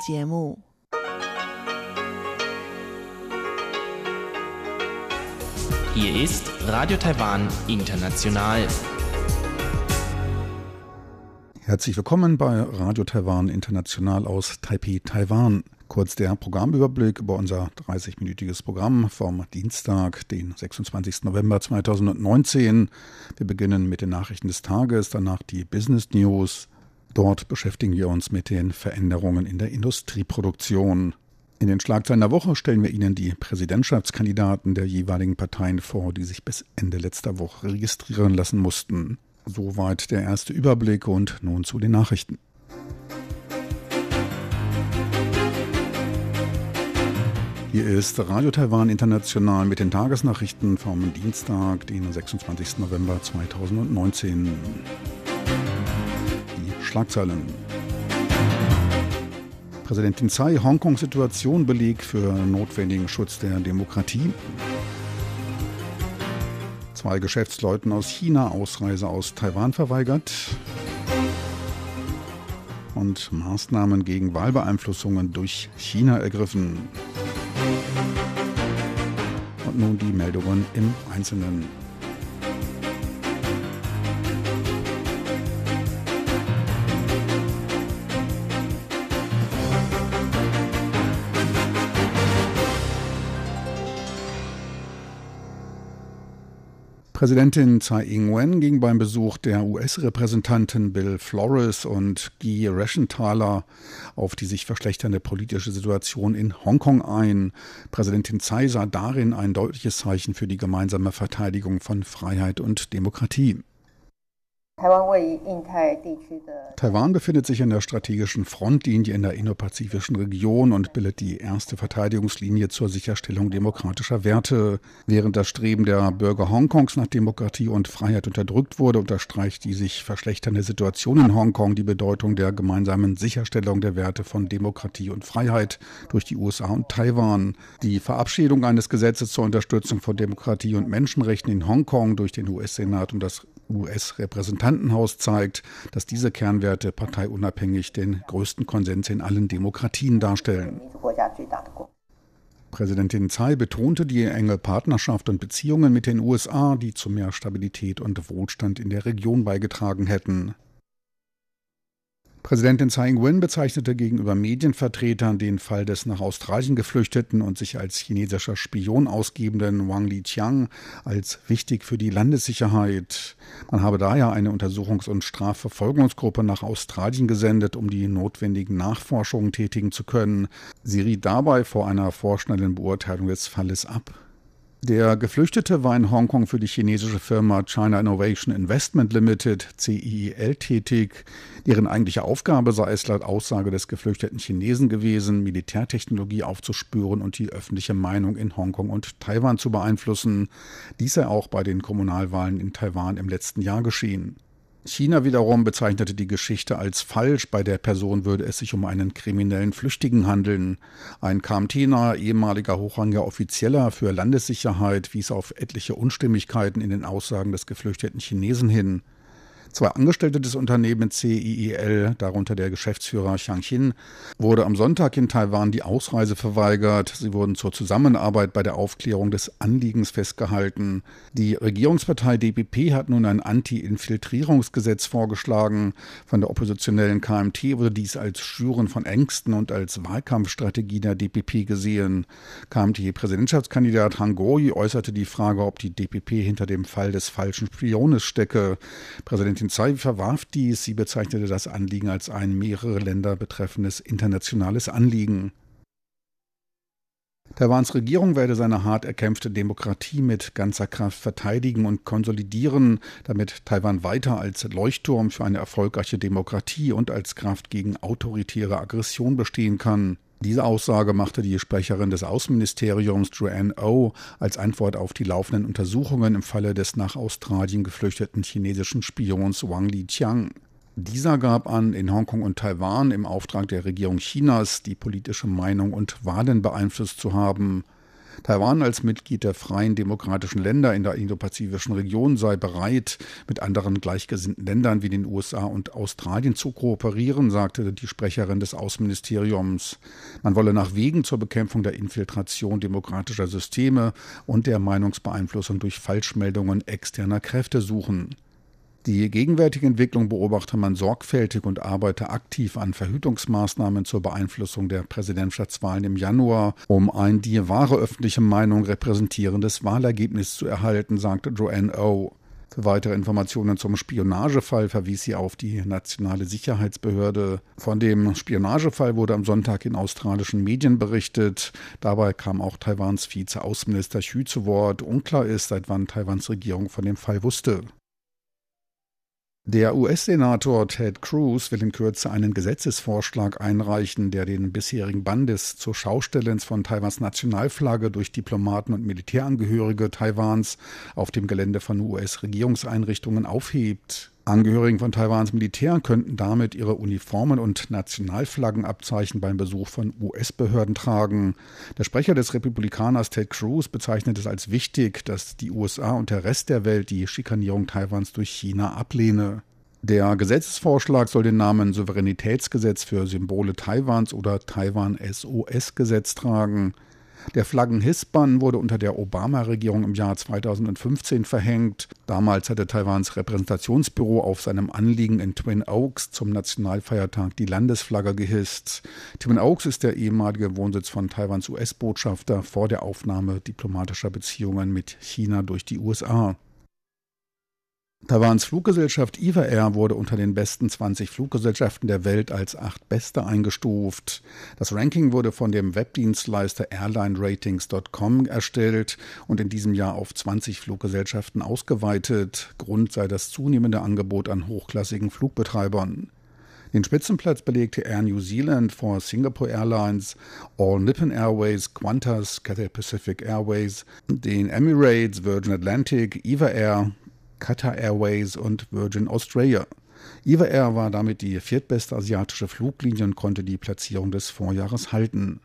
节目。Hier ist Radio Taiwan International. Herzlich willkommen bei Radio Taiwan International aus Taipei, Taiwan. Kurz der Programmüberblick über unser 30-minütiges Programm vom Dienstag, den 26. November 2019. Wir beginnen mit den Nachrichten des Tages, danach die Business News. Dort beschäftigen wir uns mit den Veränderungen in der Industrieproduktion. In den Schlagzeilen der Woche stellen wir Ihnen die Präsidentschaftskandidaten der jeweiligen Parteien vor, die sich bis Ende letzter Woche registrieren lassen mussten. Soweit der erste Überblick und nun zu den Nachrichten. Hier ist Radio Taiwan International mit den Tagesnachrichten vom Dienstag, den 26. November 2019. Schlagzeilen. Präsidentin Tsai, Hongkong-Situation, Beleg für notwendigen Schutz der Demokratie. Zwei Geschäftsleuten aus China Ausreise aus Taiwan verweigert. Und Maßnahmen gegen Wahlbeeinflussungen durch China ergriffen. Und nun die Meldungen im Einzelnen. Präsidentin Tsai Ing-wen ging beim Besuch der US-Repräsentanten Bill Flores und Guy Reschenthaler auf die sich verschlechternde politische Situation in Hongkong ein. Präsidentin Tsai sah darin ein deutliches Zeichen für die gemeinsame Verteidigung von Freiheit und Demokratie. Taiwan befindet sich in der strategischen Frontlinie in der indopazifischen Region und bildet die erste Verteidigungslinie zur Sicherstellung demokratischer Werte. Während das Streben der Bürger Hongkongs nach Demokratie und Freiheit unterdrückt wurde, unterstreicht die sich verschlechternde Situation in Hongkong die Bedeutung der gemeinsamen Sicherstellung der Werte von Demokratie und Freiheit durch die USA und Taiwan. Die Verabschiedung eines Gesetzes zur Unterstützung von Demokratie und Menschenrechten in Hongkong durch den US-Senat und das US-Repräsentantenhaus zeigt, dass diese Kernwerte parteiunabhängig den größten Konsens in allen Demokratien darstellen. Präsidentin Tsai betonte die enge Partnerschaft und Beziehungen mit den USA, die zu mehr Stabilität und Wohlstand in der Region beigetragen hätten. Präsidentin Tsai Ing-wen bezeichnete gegenüber Medienvertretern den Fall des nach Australien geflüchteten und sich als chinesischer Spion ausgebenden Wang Liqiang als wichtig für die Landessicherheit. Man habe daher eine Untersuchungs- und Strafverfolgungsgruppe nach Australien gesendet, um die notwendigen Nachforschungen tätigen zu können. Sie riet dabei vor einer vorschnellen Beurteilung des Falles ab. Der Geflüchtete war in Hongkong für die chinesische Firma China Innovation Investment Limited, CIEL, tätig. Deren eigentliche Aufgabe sei es laut Aussage des geflüchteten Chinesen gewesen, Militärtechnologie aufzuspüren und die öffentliche Meinung in Hongkong und Taiwan zu beeinflussen. Dies sei auch bei den Kommunalwahlen in Taiwan im letzten Jahr geschehen. China wiederum bezeichnete die Geschichte als falsch. Bei der Person würde es sich um einen kriminellen Flüchtigen handeln. Ein KMT-naher ehemaliger hochrangiger Offizieller für Landessicherheit wies auf etliche Unstimmigkeiten in den Aussagen des geflüchteten Chinesen hin. Zwei Angestellte des Unternehmens CIEL, darunter der Geschäftsführer Xiang Xin, wurde am Sonntag in Taiwan die Ausreise verweigert. Sie wurden zur Zusammenarbeit bei der Aufklärung des Anliegens festgehalten. Die Regierungspartei DPP hat nun ein Anti-Infiltrierungsgesetz vorgeschlagen. Von der oppositionellen KMT wurde dies als Schüren von Ängsten und als Wahlkampfstrategie der DPP gesehen. KMT-Präsidentschaftskandidat Han Goi äußerte die Frage, ob die DPP hinter dem Fall des falschen Spiones stecke. Präsidentin Tsai verwarf dies. Sie bezeichnete das Anliegen als ein mehrere Länder betreffendes internationales Anliegen. Taiwans Regierung werde seine hart erkämpfte Demokratie mit ganzer Kraft verteidigen und konsolidieren, damit Taiwan weiter als Leuchtturm für eine erfolgreiche Demokratie und als Kraft gegen autoritäre Aggression bestehen kann. Diese Aussage machte die Sprecherin des Außenministeriums Joanne O oh als Antwort auf die laufenden Untersuchungen im Falle des nach Australien geflüchteten chinesischen Spions Wang Liqiang. Dieser gab an, in Hongkong und Taiwan im Auftrag der Regierung Chinas die politische Meinung und Wahlen beeinflusst zu haben. Taiwan als Mitglied der freien demokratischen Länder in der indopazifischen Region sei bereit, mit anderen gleichgesinnten Ländern wie den USA und Australien zu kooperieren, sagte die Sprecherin des Außenministeriums. Man wolle nach Wegen zur Bekämpfung der Infiltration demokratischer Systeme und der Meinungsbeeinflussung durch Falschmeldungen externer Kräfte suchen. Die gegenwärtige Entwicklung beobachte man sorgfältig und arbeite aktiv an Verhütungsmaßnahmen zur Beeinflussung der Präsidentschaftswahlen im Januar, um ein die wahre öffentliche Meinung repräsentierendes Wahlergebnis zu erhalten, sagte Joanne O. Für weitere Informationen zum Spionagefall verwies sie auf die Nationale Sicherheitsbehörde. Von dem Spionagefall wurde am Sonntag in australischen Medien berichtet. Dabei kam auch Taiwans Vize-Außenminister Xu zu Wort. Unklar ist, seit wann Taiwans Regierung von dem Fall wusste. Der US-Senator Ted Cruz will in Kürze einen Gesetzesvorschlag einreichen, der den bisherigen Bann des zur Schaustellens von Taiwans Nationalflagge durch Diplomaten und Militärangehörige Taiwans auf dem Gelände von US-Regierungseinrichtungen aufhebt. Angehörigen von Taiwans Militär könnten damit ihre Uniformen und Nationalflaggenabzeichen beim Besuch von US-Behörden tragen. Der Sprecher des Republikaners Ted Cruz bezeichnet es als wichtig, dass die USA und der Rest der Welt die Schikanierung Taiwans durch China ablehne. Der Gesetzesvorschlag soll den Namen Souveränitätsgesetz für Symbole Taiwans oder Taiwan SOS-Gesetz tragen. Der Flaggenhissbann wurde unter der Obama-Regierung im Jahr 2015 verhängt. Damals hatte Taiwans Repräsentationsbüro auf seinem Anliegen in Twin Oaks zum Nationalfeiertag die Landesflagge gehisst. Twin Oaks ist der ehemalige Wohnsitz von Taiwans US-Botschafter vor der Aufnahme diplomatischer Beziehungen mit China durch die USA. Taiwans Fluggesellschaft Eva Air wurde unter den besten 20 Fluggesellschaften der Welt als acht beste eingestuft. Das Ranking wurde von dem Webdienstleister AirlineRatings.com erstellt und in diesem Jahr auf 20 Fluggesellschaften ausgeweitet. Grund sei das zunehmende Angebot an hochklassigen Flugbetreibern. Den Spitzenplatz belegte Air New Zealand vor Singapore Airlines, All Nippon Airways, Qantas, Cathay Pacific Airways, den Emirates, Virgin Atlantic, Eva Air, Qatar Airways und Virgin Australia. Eva Air war damit die viertbeste asiatische Fluglinie und konnte die Platzierung des Vorjahres halten.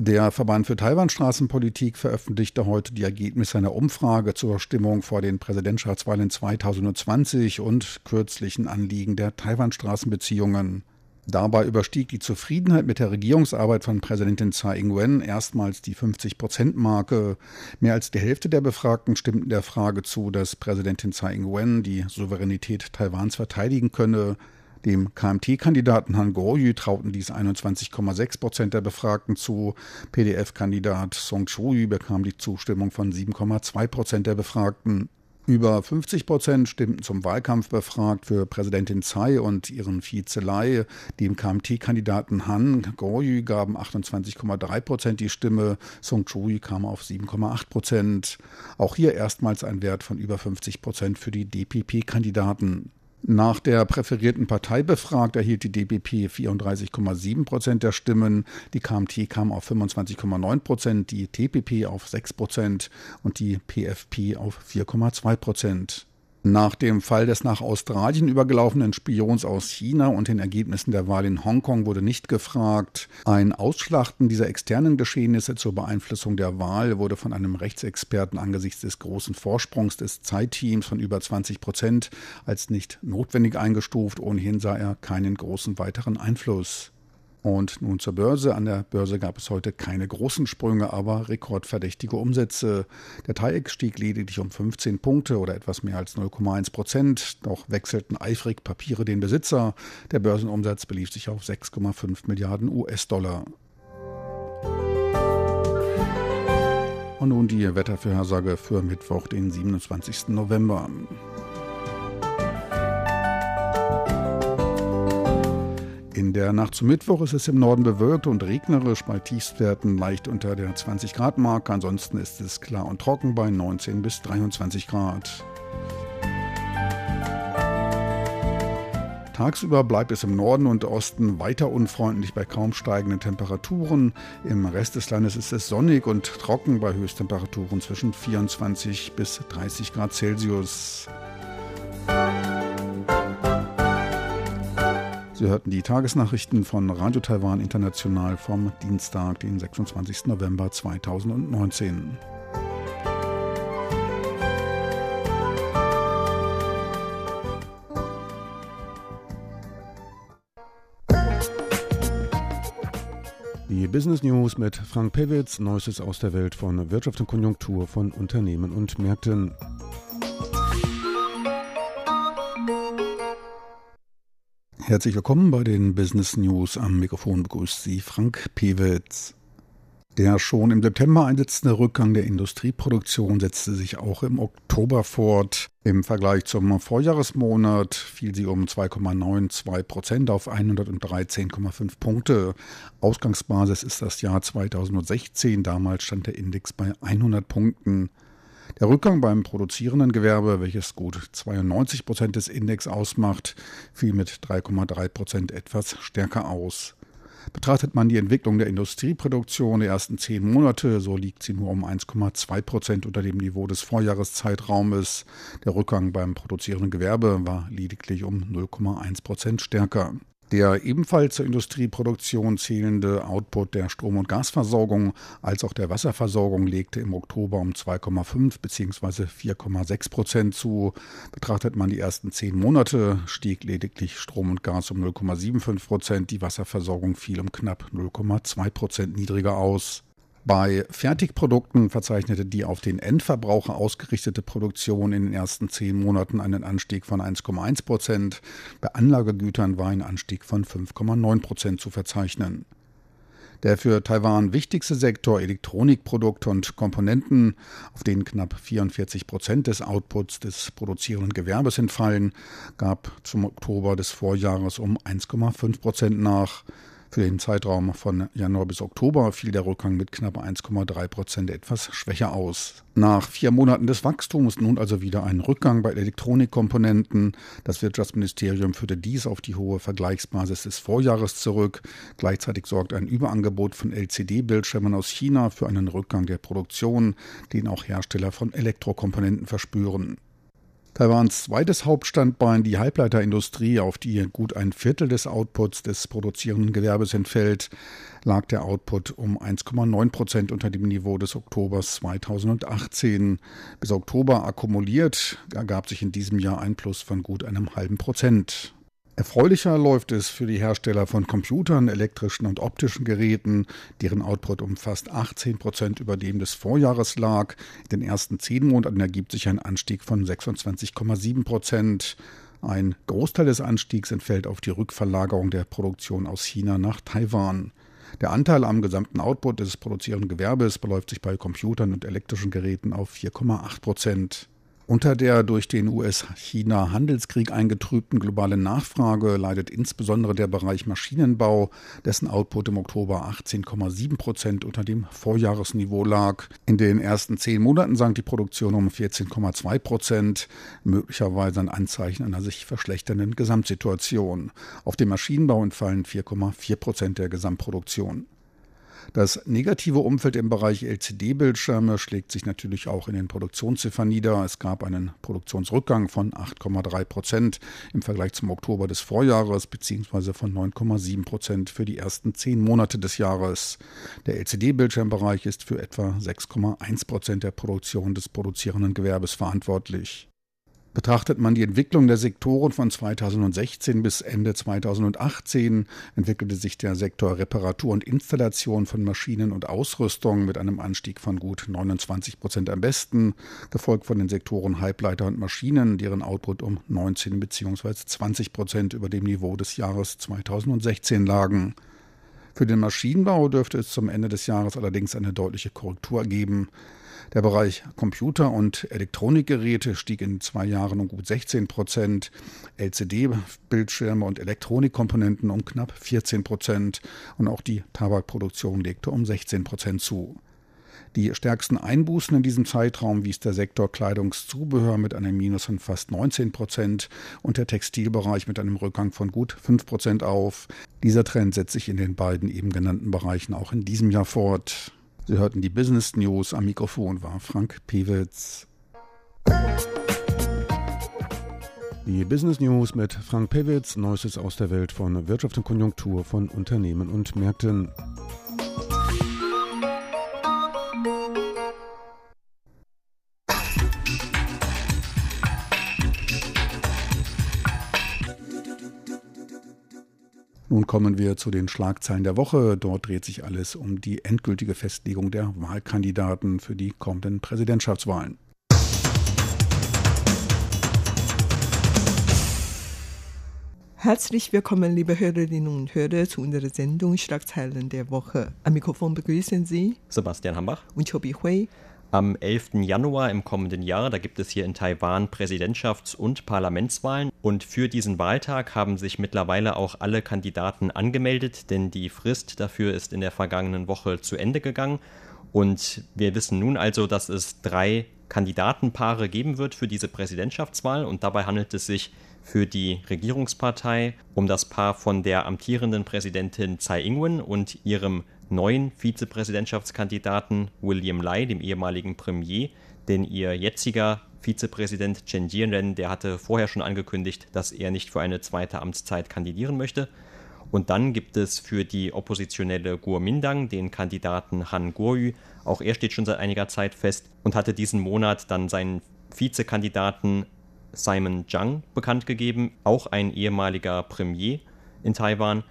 Der Verband für Taiwan-Straßenpolitik veröffentlichte heute die Ergebnisse einer Umfrage zur Stimmung vor den Präsidentschaftswahlen 2020 und kürzlichen Anliegen der Taiwan-Straßenbeziehungen. Dabei überstieg die Zufriedenheit mit der Regierungsarbeit von Präsidentin Tsai Ing-wen erstmals die 50-Prozent-Marke. Mehr als die Hälfte der Befragten stimmten der Frage zu, dass Präsidentin Tsai Ing-wen die Souveränität Taiwans verteidigen könne. Dem KMT-Kandidaten Han Goryu trauten dies 21,6 Prozent der Befragten zu. PDF-Kandidat Song Choyu bekam die Zustimmung von 7,2 Prozent der Befragten. Über 50 Prozent stimmten zum Wahlkampf befragt für Präsidentin Tsai und ihren Vize Lai. Dem KMT-Kandidaten Han Goryu gaben 28,3 Prozent die Stimme. Song Chui kam auf 7,8 Prozent. Auch hier erstmals ein Wert von über 50 Prozent für die DPP-Kandidaten. Nach der präferierten Partei befragt erhielt die DBP 34,7 Prozent der Stimmen, die KMT kam auf 25,9 Prozent, die TPP auf 6 Prozent und die PFP auf 4,2 Prozent. Nach dem Fall des nach Australien übergelaufenen Spions aus China und den Ergebnissen der Wahl in Hongkong wurde nicht gefragt. Ein Ausschlachten dieser externen Geschehnisse zur Beeinflussung der Wahl wurde von einem Rechtsexperten angesichts des großen Vorsprungs des Zeitteams von über 20 Prozent als nicht notwendig eingestuft. Ohnehin sah er keinen großen weiteren Einfluss. Und nun zur Börse. An der Börse gab es heute keine großen Sprünge, aber rekordverdächtige Umsätze. Der TAIEX stieg lediglich um 15 Punkte oder etwas mehr als 0,1 Prozent. Doch wechselten eifrig Papiere den Besitzer. Der Börsenumsatz belief sich auf 6,5 Milliarden US-Dollar. Und nun die Wettervorhersage für Mittwoch, den 27. November. In der Nacht zum Mittwoch ist es im Norden bewölkt und regnerisch bei Tiefstwerten leicht unter der 20 Grad Marke. Ansonsten ist es klar und trocken bei 19 bis 23 Grad. Tagsüber bleibt es im Norden und Osten weiter unfreundlich bei kaum steigenden Temperaturen. Im Rest des Landes ist es sonnig und trocken bei Höchsttemperaturen zwischen 24 bis 30 Grad Celsius. Sie hörten die Tagesnachrichten von Radio Taiwan International vom Dienstag, den 26. November 2019. Die Business News mit Frank Pewitz, Neuestes aus der Welt von Wirtschaft und Konjunktur von Unternehmen und Märkten. Herzlich willkommen bei den Business News. Am Mikrofon begrüßt Sie Frank Pewitz. Der schon im September einsetzende Rückgang der Industrieproduktion setzte sich auch im Oktober fort. Im Vergleich zum Vorjahresmonat fiel sie um 2,92 Prozent auf 113,5 Punkte. Ausgangsbasis ist das Jahr 2016. Damals stand der Index bei 100 Punkten. Der Rückgang beim produzierenden Gewerbe, welches gut 92 Prozent des Index ausmacht, fiel mit 3,3 Prozent etwas stärker aus. Betrachtet man die Entwicklung der Industrieproduktion der ersten zehn Monate, so liegt sie nur um 1,2 Prozent unter dem Niveau des Vorjahreszeitraumes. Der Rückgang beim produzierenden Gewerbe war lediglich um 0,1 Prozent stärker. Der ebenfalls zur Industrieproduktion zählende Output der Strom- und Gasversorgung als auch der Wasserversorgung legte im Oktober um 2,5 bzw. 4,6 Prozent zu. Betrachtet man die ersten zehn Monate, stieg lediglich Strom und Gas um 0,75 Prozent, die Wasserversorgung fiel um knapp 0,2 Prozent niedriger aus. Bei Fertigprodukten verzeichnete die auf den Endverbraucher ausgerichtete Produktion in den ersten zehn Monaten einen Anstieg von 1,1 Prozent. Bei Anlagegütern war ein Anstieg von 5,9 Prozent zu verzeichnen. Der für Taiwan wichtigste Sektor Elektronikprodukte und Komponenten, auf denen knapp 44 Prozent des Outputs des produzierenden Gewerbes entfallen, gab zum Oktober des Vorjahres um 1,5 Prozent nach. Für den Zeitraum von Januar bis Oktober fiel der Rückgang mit knapp 1,3 Prozent etwas schwächer aus. Nach vier Monaten des Wachstums nun also wieder ein Rückgang bei Elektronikkomponenten. Das Wirtschaftsministerium führte dies auf die hohe Vergleichsbasis des Vorjahres zurück. Gleichzeitig sorgt ein Überangebot von LCD-Bildschirmen aus China für einen Rückgang der Produktion, den auch Hersteller von Elektrokomponenten verspüren. Taiwans zweites Hauptstandbein, die Halbleiterindustrie, auf die gut ein Viertel des Outputs des produzierenden Gewerbes entfällt, lag der Output um 1,9 Prozent unter dem Niveau des Oktobers 2018. Bis Oktober akkumuliert ergab sich in diesem Jahr ein Plus von gut einem halben Prozent. Erfreulicher läuft es für die Hersteller von Computern, elektrischen und optischen Geräten, deren Output um fast 18 Prozent über dem des Vorjahres lag. In den ersten zehn Monaten ergibt sich ein Anstieg von 26,7 Prozent. Ein Großteil des Anstiegs entfällt auf die Rückverlagerung der Produktion aus China nach Taiwan. Der Anteil am gesamten Output des produzierenden Gewerbes beläuft sich bei Computern und elektrischen Geräten auf 4,8 Prozent. Unter der durch den US-China-Handelskrieg eingetrübten globalen Nachfrage leidet insbesondere der Bereich Maschinenbau, dessen Output im Oktober 18,7 Prozent unter dem Vorjahresniveau lag. In den ersten zehn Monaten sank die Produktion um 14,2 Prozent, möglicherweise ein Anzeichen einer sich verschlechternden Gesamtsituation. Auf den Maschinenbau entfallen 4,4 Prozent der Gesamtproduktion. Das negative Umfeld im Bereich LCD-Bildschirme schlägt sich natürlich auch in den Produktionsziffern nieder. Es gab einen Produktionsrückgang von 8,3 Prozent im Vergleich zum Oktober des Vorjahres beziehungsweise von 9,7 Prozent für die ersten zehn Monate des Jahres. Der LCD-Bildschirmbereich ist für etwa 6,1 Prozent der Produktion des produzierenden Gewerbes verantwortlich. Betrachtet man die Entwicklung der Sektoren von 2016 bis Ende 2018, entwickelte sich der Sektor Reparatur und Installation von Maschinen und Ausrüstung mit einem Anstieg von gut 29 Prozent am besten, gefolgt von den Sektoren Halbleiter und Maschinen, deren Output um 19 bzw. 20 Prozent über dem Niveau des Jahres 2016 lagen. Für den Maschinenbau dürfte es zum Ende des Jahres allerdings eine deutliche Korrektur geben. Der Bereich Computer- und Elektronikgeräte stieg in zwei Jahren um gut 16 Prozent, LCD-Bildschirme und Elektronikkomponenten um knapp 14 Prozent und auch die Tabakproduktion legte um 16 Prozent zu. Die stärksten Einbußen in diesem Zeitraum wies der Sektor Kleidungszubehör mit einem Minus von fast 19 Prozent und der Textilbereich mit einem Rückgang von gut 5 Prozent auf. Dieser Trend setzt sich in den beiden eben genannten Bereichen auch in diesem Jahr fort. Sie hörten die Business News. Am Mikrofon war Frank Pewitz. Die Business News mit Frank Pewitz, Neuestes aus der Welt von Wirtschaft und Konjunktur von Unternehmen und Märkten. Nun kommen wir zu den Schlagzeilen der Woche. Dort dreht sich alles um die endgültige Festlegung der Wahlkandidaten für die kommenden Präsidentschaftswahlen. Herzlich willkommen, liebe Hörerinnen und Hörer, zu unserer Sendung Schlagzeilen der Woche. Am Mikrofon begrüßen Sie Sebastian Hambach und Chobi Hui. Am 11. Januar im kommenden Jahr, da gibt es hier in Taiwan Präsidentschafts- und Parlamentswahlen. Und für diesen Wahltag haben sich mittlerweile auch alle Kandidaten angemeldet, denn die Frist dafür ist in der vergangenen Woche zu Ende gegangen. Und wir wissen nun also, dass es drei Kandidatenpaare geben wird für diese Präsidentschaftswahl. Und dabei handelt es sich für die Regierungspartei um das Paar von der amtierenden Präsidentin Tsai Ing-wen und ihrem neuen Vizepräsidentschaftskandidaten William Lai, dem ehemaligen Premier, denn ihr jetziger Vizepräsident Chen Jianren, der hatte vorher schon angekündigt, dass er nicht für eine zweite Amtszeit kandidieren möchte. Und dann gibt es für die oppositionelle Guomindang den Kandidaten Han Guoyu. Auch er steht schon seit einiger Zeit fest und hatte diesen Monat dann seinen Vizekandidaten Simon Zhang bekannt gegeben, auch ein ehemaliger Premier in Taiwan.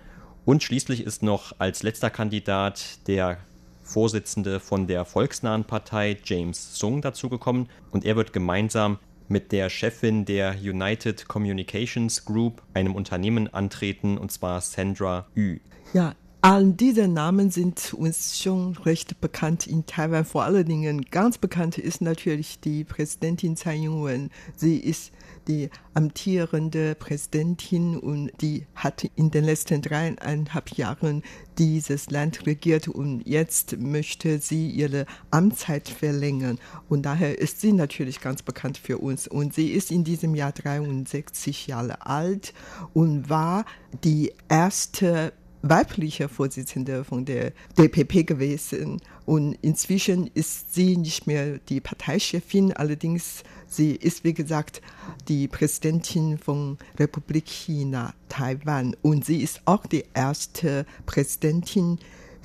Und schließlich ist noch als letzter Kandidat der Vorsitzende von der volksnahen Partei James Sung dazugekommen und er wird gemeinsam mit der Chefin der United Communications Group, einem Unternehmen, antreten, und zwar Sandra Yu. Ja, All diese Namen sind uns schon recht bekannt in Taiwan. Vor allen Dingen ganz bekannt ist natürlich die Präsidentin Tsai Ing-wen. Sie ist die amtierende Präsidentin und die hat in den letzten dreieinhalb Jahren dieses Land regiert und jetzt möchte sie ihre Amtszeit verlängern. Und daher ist sie natürlich ganz bekannt für uns. Und sie ist in diesem Jahr 63 Jahre alt und war die erste weibliche Vorsitzende von der DPP gewesen. Und inzwischen ist sie nicht mehr die Parteichefin, allerdings sie ist, wie gesagt, die Präsidentin von Republik China, Taiwan. Und sie ist auch die erste Präsidentin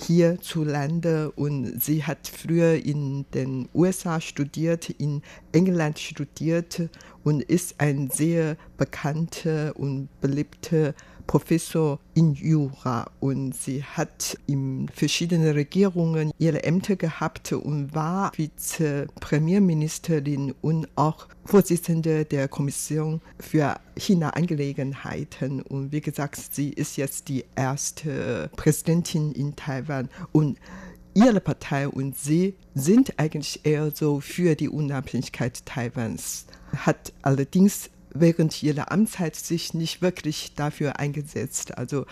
hierzulande und sie hat früher in den USA studiert, in England studiert und ist ein sehr bekannter und beliebter Professor in Jura und sie hat in verschiedenen Regierungen ihre Ämter gehabt und war Vizepremierministerin und auch Vorsitzende der Kommission für China-Angelegenheiten. Und wie gesagt, sie ist jetzt die erste Präsidentin in Taiwan und ihre Partei und sie sind eigentlich eher so für die Unabhängigkeit Taiwans, hat allerdings während ihrer Amtszeit sich nicht wirklich dafür eingesetzt. Also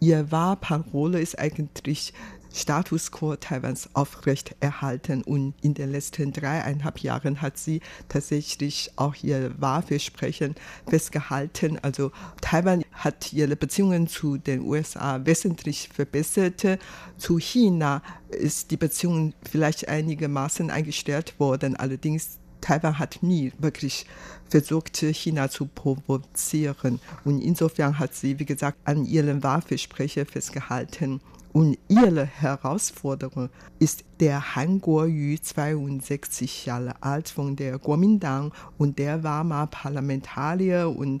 ihr Wahlparole ist eigentlich Status quo Taiwans aufrecht erhalten und in den letzten dreieinhalb Jahren hat sie tatsächlich auch ihr Wahlversprechen festgehalten. Also Taiwan hat ihre Beziehungen zu den USA wesentlich verbessert. Zu China ist die Beziehung vielleicht einigermaßen eingestellt worden. Allerdings Taiwan hat nie wirklich versucht, China zu provozieren. Und insofern hat sie, wie gesagt, an ihren Wahlversprechen festgehalten. Und ihre Herausforderung ist der Han Kuo-yu, 62 Jahre alt, von der Kuomintang. Und der war mal Parlamentarier und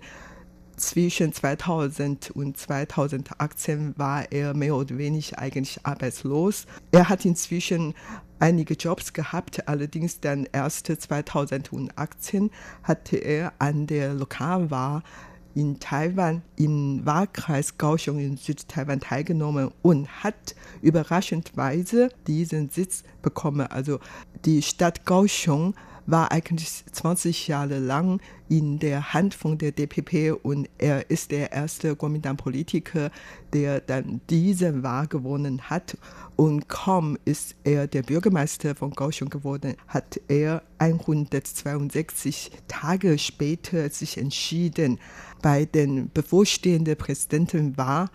zwischen 2000 und 2018 war er mehr oder weniger eigentlich arbeitslos. Er hat inzwischen einige Jobs gehabt, allerdings dann erst 2018 hatte er an der Lokalwahl in Taiwan im Wahlkreis Kaohsiung in Südtaiwan teilgenommen und hat überraschendweise diesen Sitz bekommen. Also die Stadt Kaohsiung war eigentlich 20 Jahre lang in der Hand von der DPP und er ist der erste Kuomintang-Politiker, der dann diese Wahl gewonnen hat. Und kaum ist er der Bürgermeister von Kaohsiung geworden, hat er 162 Tage später sich entschieden, bei den bevorstehenden Präsidentenwahl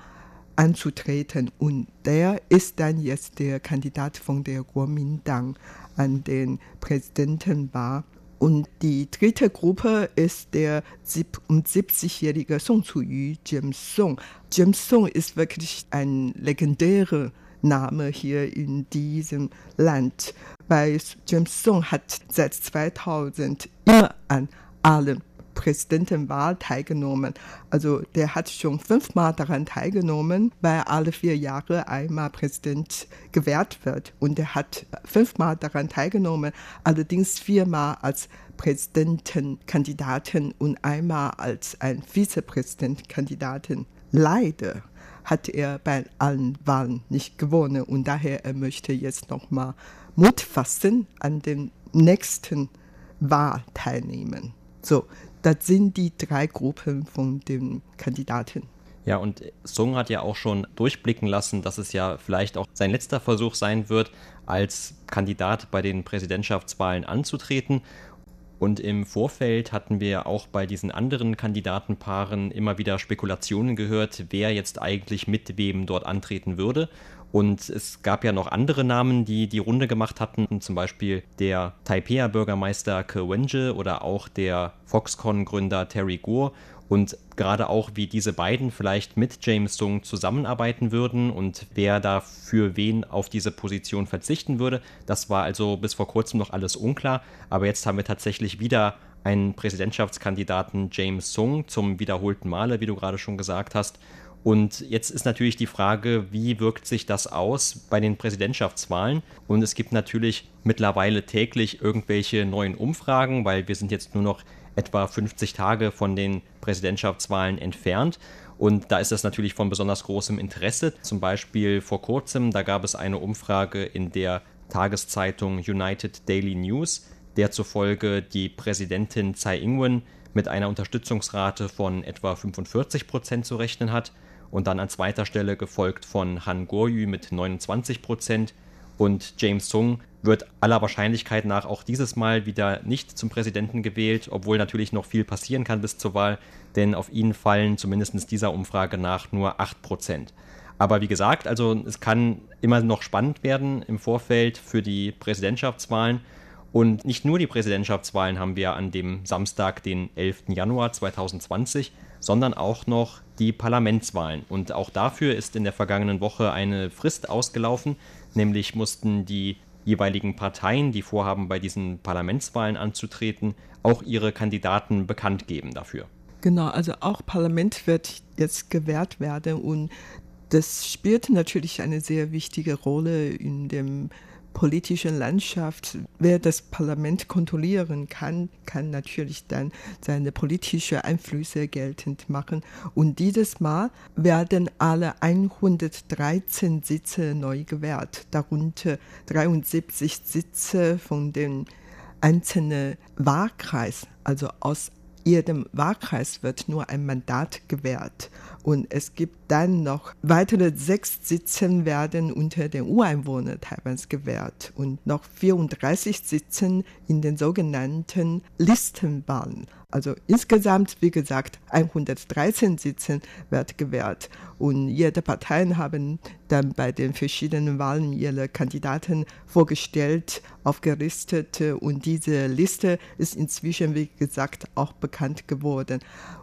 anzutreten. Und der ist dann jetzt der Kandidat von der Kuomintang an den Präsidentenwahl. Und die dritte Gruppe ist der 77-jährige Song Zu-yu, James Song. James Song ist wirklich ein legendärer Name hier in diesem Land, weil James Song hat seit 2000 immer an allen Präsidentenwahl teilgenommen. Also der hat schon fünfmal daran teilgenommen, weil alle vier Jahre einmal Präsident gewählt wird. Und er hat fünfmal daran teilgenommen, allerdings viermal als Präsidentenkandidaten und einmal als ein Vizepräsidentkandidaten. Leider hat er bei allen Wahlen nicht gewonnen und daher er möchte jetzt nochmal Mut fassen an den nächsten Wahl teilnehmen. So, das sind die drei Gruppen von den Kandidaten. Ja, und Sung hat ja auch schon durchblicken lassen, dass es ja vielleicht auch sein letzter Versuch sein wird, als Kandidat bei den Präsidentschaftswahlen anzutreten. Und im Vorfeld hatten wir auch bei diesen anderen Kandidatenpaaren immer wieder Spekulationen gehört, wer jetzt eigentlich mit wem dort antreten würde. Und es gab ja noch andere Namen, die die Runde gemacht hatten, zum Beispiel der Taipei-Bürgermeister Ke Wenje oder auch der Foxconn-Gründer Terry Gore. Und gerade auch, wie diese beiden vielleicht mit James Sung zusammenarbeiten würden und wer da für wen auf diese Position verzichten würde, das war also bis vor kurzem noch alles unklar. Aber jetzt haben wir tatsächlich wieder einen Präsidentschaftskandidaten James Sung zum wiederholten Male, wie du gerade schon gesagt hast. Und jetzt ist natürlich die Frage, wie wirkt sich das aus bei den Präsidentschaftswahlen? Und es gibt natürlich mittlerweile täglich irgendwelche neuen Umfragen, weil wir sind jetzt nur noch etwa 50 Tage von den Präsidentschaftswahlen entfernt. Und da ist das natürlich von besonders großem Interesse. Zum Beispiel vor kurzem, da gab es eine Umfrage in der Tageszeitung United Daily News, der zufolge die Präsidentin Tsai Ing-wen mit einer Unterstützungsrate von etwa 45 Prozent zu rechnen hat und dann an zweiter Stelle gefolgt von Han Goryu mit 29 Prozent und James Sung wird aller Wahrscheinlichkeit nach auch dieses Mal wieder nicht zum Präsidenten gewählt, obwohl natürlich noch viel passieren kann bis zur Wahl, denn auf ihn fallen zumindest dieser Umfrage nach nur 8 Prozent. Aber wie gesagt, also es kann immer noch spannend werden im Vorfeld für die Präsidentschaftswahlen. Und nicht nur die Präsidentschaftswahlen haben wir an dem Samstag, den 11. Januar 2020, sondern auch noch die Parlamentswahlen. Und auch dafür ist in der vergangenen Woche eine Frist ausgelaufen, nämlich mussten die jeweiligen Parteien, die vorhaben, bei diesen Parlamentswahlen anzutreten, auch ihre Kandidaten bekannt geben dafür. Genau, also auch Parlament wird jetzt gewählt werden und das spielt natürlich eine sehr wichtige Rolle in dem politischen Landschaft, wer das Parlament kontrollieren kann, kann natürlich dann seine politischen Einflüsse geltend machen. Und dieses Mal werden alle 113 Sitze neu gewählt, darunter 73 Sitze von den einzelnen Wahlkreis, also aus jedem Wahlkreis wird nur ein Mandat gewährt. Und es gibt dann noch weitere sechs Sitze werden unter den Ureinwohnern Taiwans gewährt und noch 34 Sitzen in den sogenannten Listenwahlen. Also insgesamt, wie gesagt, 113 Sitzen wird gewährt. Und jede Partei haben dann bei den verschiedenen Wahlen ihre Kandidaten vorgestellt, aufgelistet. Und diese Liste ist inzwischen, wie gesagt, auch bekannt geworden.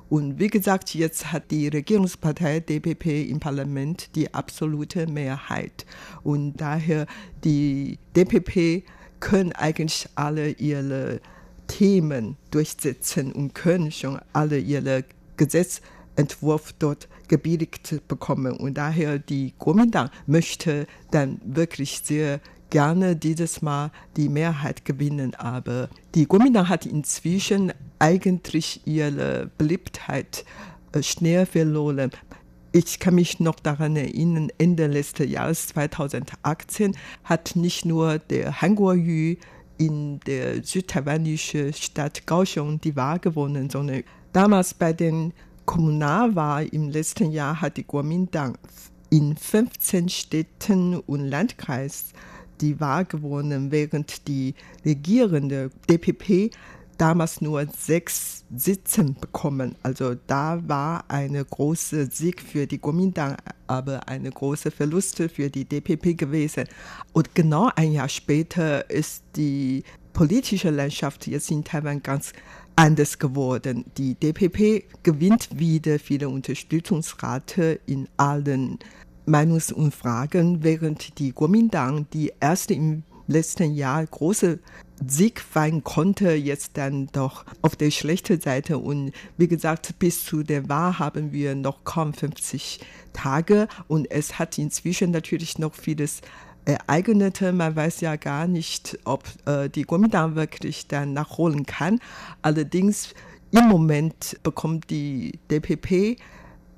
Und wie gesagt, jetzt hat die Regierungspartei DPP im Parlament die absolute Mehrheit. Und daher die DPP können eigentlich alle ihre Themen durchsetzen und können schon alle ihre Gesetzentwurf dort gebilligt bekommen. Und daher die Kuomintang möchte dann wirklich sehr gerne dieses Mal die Mehrheit gewinnen. Aber die Kuomintang hat inzwischen eigentlich ihre Beliebtheit äh, schnell verloren. Ich kann mich noch daran erinnern, Ende letzten Jahres 2018 hat nicht nur der Han Kuo-yu in der südtaiwanischen Stadt Kaohsiung die Wahl gewonnen, sondern damals bei den Kommunalwahlen im letzten Jahr hat die Kuomintang in 15 Städten und Landkreisen die Wahl gewonnen, während die regierende DPP damals nur sechs Sitze bekommen. Also da war eine große Sieg für die Kuomintang, aber eine große Verluste für die DPP gewesen. Und genau ein Jahr später ist die politische Landschaft jetzt in Taiwan ganz anders geworden. Die DPP gewinnt wieder viele Unterstützungsrate in allen Meinungsumfragen, während die Kuomintang, die erste im letzten Jahr große Sieg feiern konnte, jetzt dann doch auf der schlechten Seite. Und wie gesagt, bis zu der Wahl haben wir noch kaum 50 Tage und es hat inzwischen natürlich noch vieles ereignet. Man weiß ja gar nicht, ob äh, die Kuomintang wirklich dann nachholen kann. Allerdings im Moment bekommt die DPP,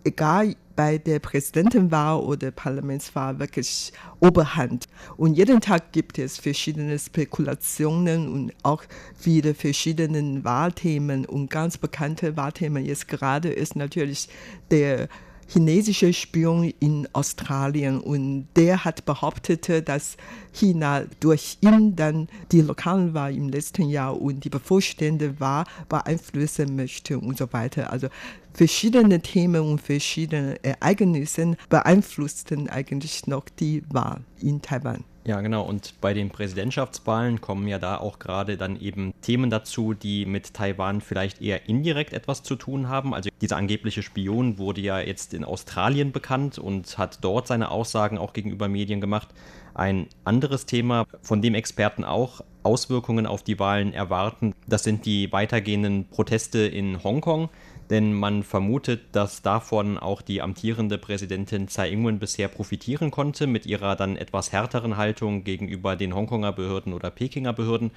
egal bei der Präsidentenwahl oder Parlamentswahl wirklich Oberhand. Und jeden Tag gibt es verschiedene Spekulationen und auch viele verschiedene Wahlthemen. Und ganz bekannte Wahlthemen jetzt gerade ist natürlich der chinesische Spion in Australien und der hat behauptet, dass China durch ihn dann die lokalen Wahl im letzten Jahr und die bevorstehende Wahl beeinflussen möchte und so weiter. Also verschiedene Themen und verschiedene Ereignisse beeinflussten eigentlich noch die Wahl in Taiwan. Ja, genau. Und bei den Präsidentschaftswahlen kommen ja da auch gerade dann eben Themen dazu, die mit Taiwan vielleicht eher indirekt etwas zu tun haben. Also dieser angebliche Spion wurde ja jetzt in Australien bekannt und hat dort seine Aussagen auch gegenüber Medien gemacht. Ein anderes Thema, von dem Experten auch Auswirkungen auf die Wahlen erwarten, das sind die weitergehenden Proteste in Hongkong denn man vermutet, dass davon auch die amtierende Präsidentin Tsai Ing-wen bisher profitieren konnte mit ihrer dann etwas härteren Haltung gegenüber den Hongkonger Behörden oder Pekinger Behörden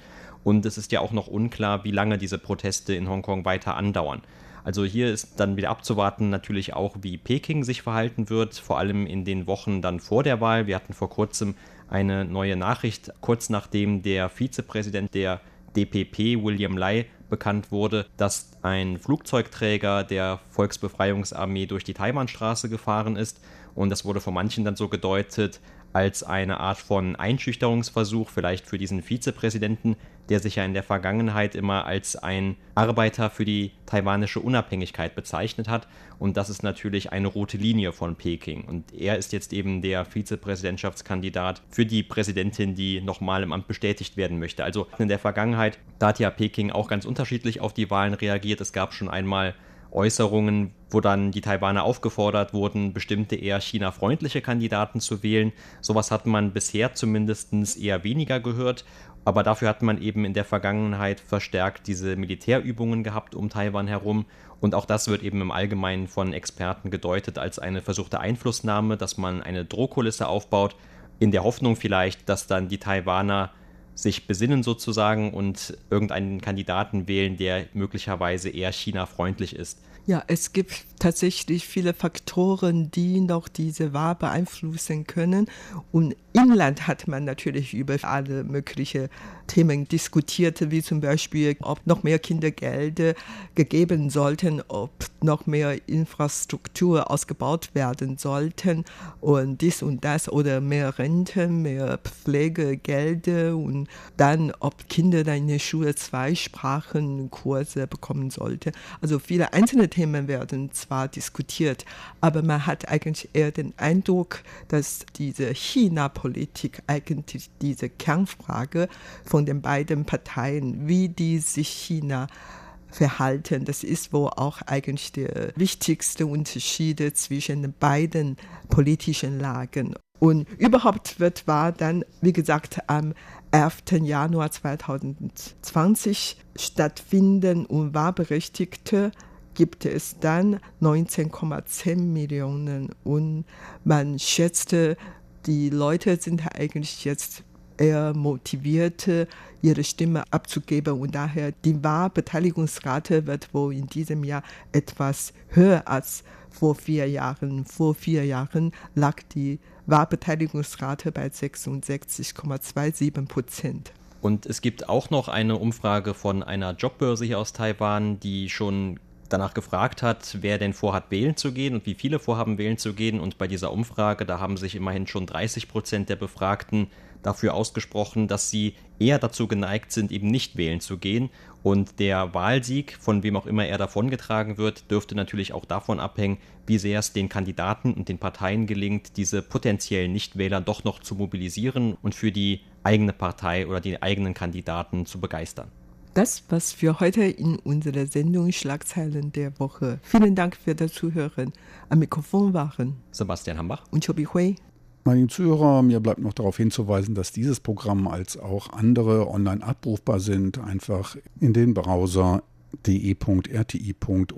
und es ist ja auch noch unklar, wie lange diese Proteste in Hongkong weiter andauern. Also hier ist dann wieder abzuwarten natürlich auch, wie Peking sich verhalten wird, vor allem in den Wochen dann vor der Wahl. Wir hatten vor kurzem eine neue Nachricht, kurz nachdem der Vizepräsident der DPP, William Lai, bekannt wurde, dass ein Flugzeugträger der Volksbefreiungsarmee durch die Taiwanstraße gefahren ist. Und das wurde von manchen dann so gedeutet, als eine Art von Einschüchterungsversuch, vielleicht für diesen Vizepräsidenten, der sich ja in der Vergangenheit immer als ein Arbeiter für die taiwanische Unabhängigkeit bezeichnet hat. Und das ist natürlich eine rote Linie von Peking. Und er ist jetzt eben der Vizepräsidentschaftskandidat für die Präsidentin, die nochmal im Amt bestätigt werden möchte. Also in der Vergangenheit, da hat ja Peking auch ganz unterschiedlich auf die Wahlen reagiert. Es gab schon einmal Äußerungen, wo dann die Taiwaner aufgefordert wurden, bestimmte eher China-freundliche Kandidaten zu wählen. Sowas hat man bisher zumindest eher weniger gehört. Aber dafür hat man eben in der Vergangenheit verstärkt diese Militärübungen gehabt um Taiwan herum. Und auch das wird eben im Allgemeinen von Experten gedeutet als eine versuchte Einflussnahme, dass man eine Drohkulisse aufbaut, in der Hoffnung vielleicht, dass dann die Taiwaner sich besinnen sozusagen und irgendeinen Kandidaten wählen, der möglicherweise eher China-freundlich ist. Ja, es gibt tatsächlich viele Faktoren, die noch diese Wahl beeinflussen können. Und im Land hat man natürlich über alle möglichen Themen diskutiert, wie zum Beispiel, ob noch mehr Kindergelder gegeben sollten, ob noch mehr Infrastruktur ausgebaut werden sollten und dies und das oder mehr Renten, mehr Pflegegelder und dann, ob Kinder dann in der Schule zwei Sprachenkurse bekommen sollten. Also viele einzelne Themen werden zwar diskutiert, aber man hat eigentlich eher den Eindruck, dass diese China-Politik eigentlich diese Kernfrage von den beiden Parteien, wie die sich China verhalten. Das ist wohl auch eigentlich der wichtigste Unterschied zwischen den beiden politischen Lagen. Und überhaupt wird war dann, wie gesagt, am 11. Januar 2020 stattfinden und Wahlberechtigte gibt es dann 19,10 Millionen und man schätzte, die Leute sind eigentlich jetzt eher motiviert, ihre Stimme abzugeben und daher die Wahlbeteiligungsrate wird wohl in diesem Jahr etwas höher als vor vier Jahren. Vor vier Jahren lag die Wahlbeteiligungsrate bei 66,27 Prozent. Und es gibt auch noch eine Umfrage von einer Jobbörse hier aus Taiwan, die schon danach gefragt hat, wer denn vorhat, wählen zu gehen und wie viele vorhaben, wählen zu gehen. Und bei dieser Umfrage, da haben sich immerhin schon 30 Prozent der Befragten dafür ausgesprochen, dass sie eher dazu geneigt sind, eben nicht wählen zu gehen. Und der Wahlsieg, von wem auch immer er davongetragen wird, dürfte natürlich auch davon abhängen, wie sehr es den Kandidaten und den Parteien gelingt, diese potenziellen Nichtwähler doch noch zu mobilisieren und für die eigene Partei oder die eigenen Kandidaten zu begeistern. Das, was für heute in unserer Sendung Schlagzeilen der Woche. Vielen Dank für das Zuhören. Am Mikrofon waren Sebastian Hambach und Chobi Hui. Meine Zuhörer, mir bleibt noch darauf hinzuweisen, dass dieses Programm als auch andere online abrufbar sind. Einfach in den Browser de.rti.org.tv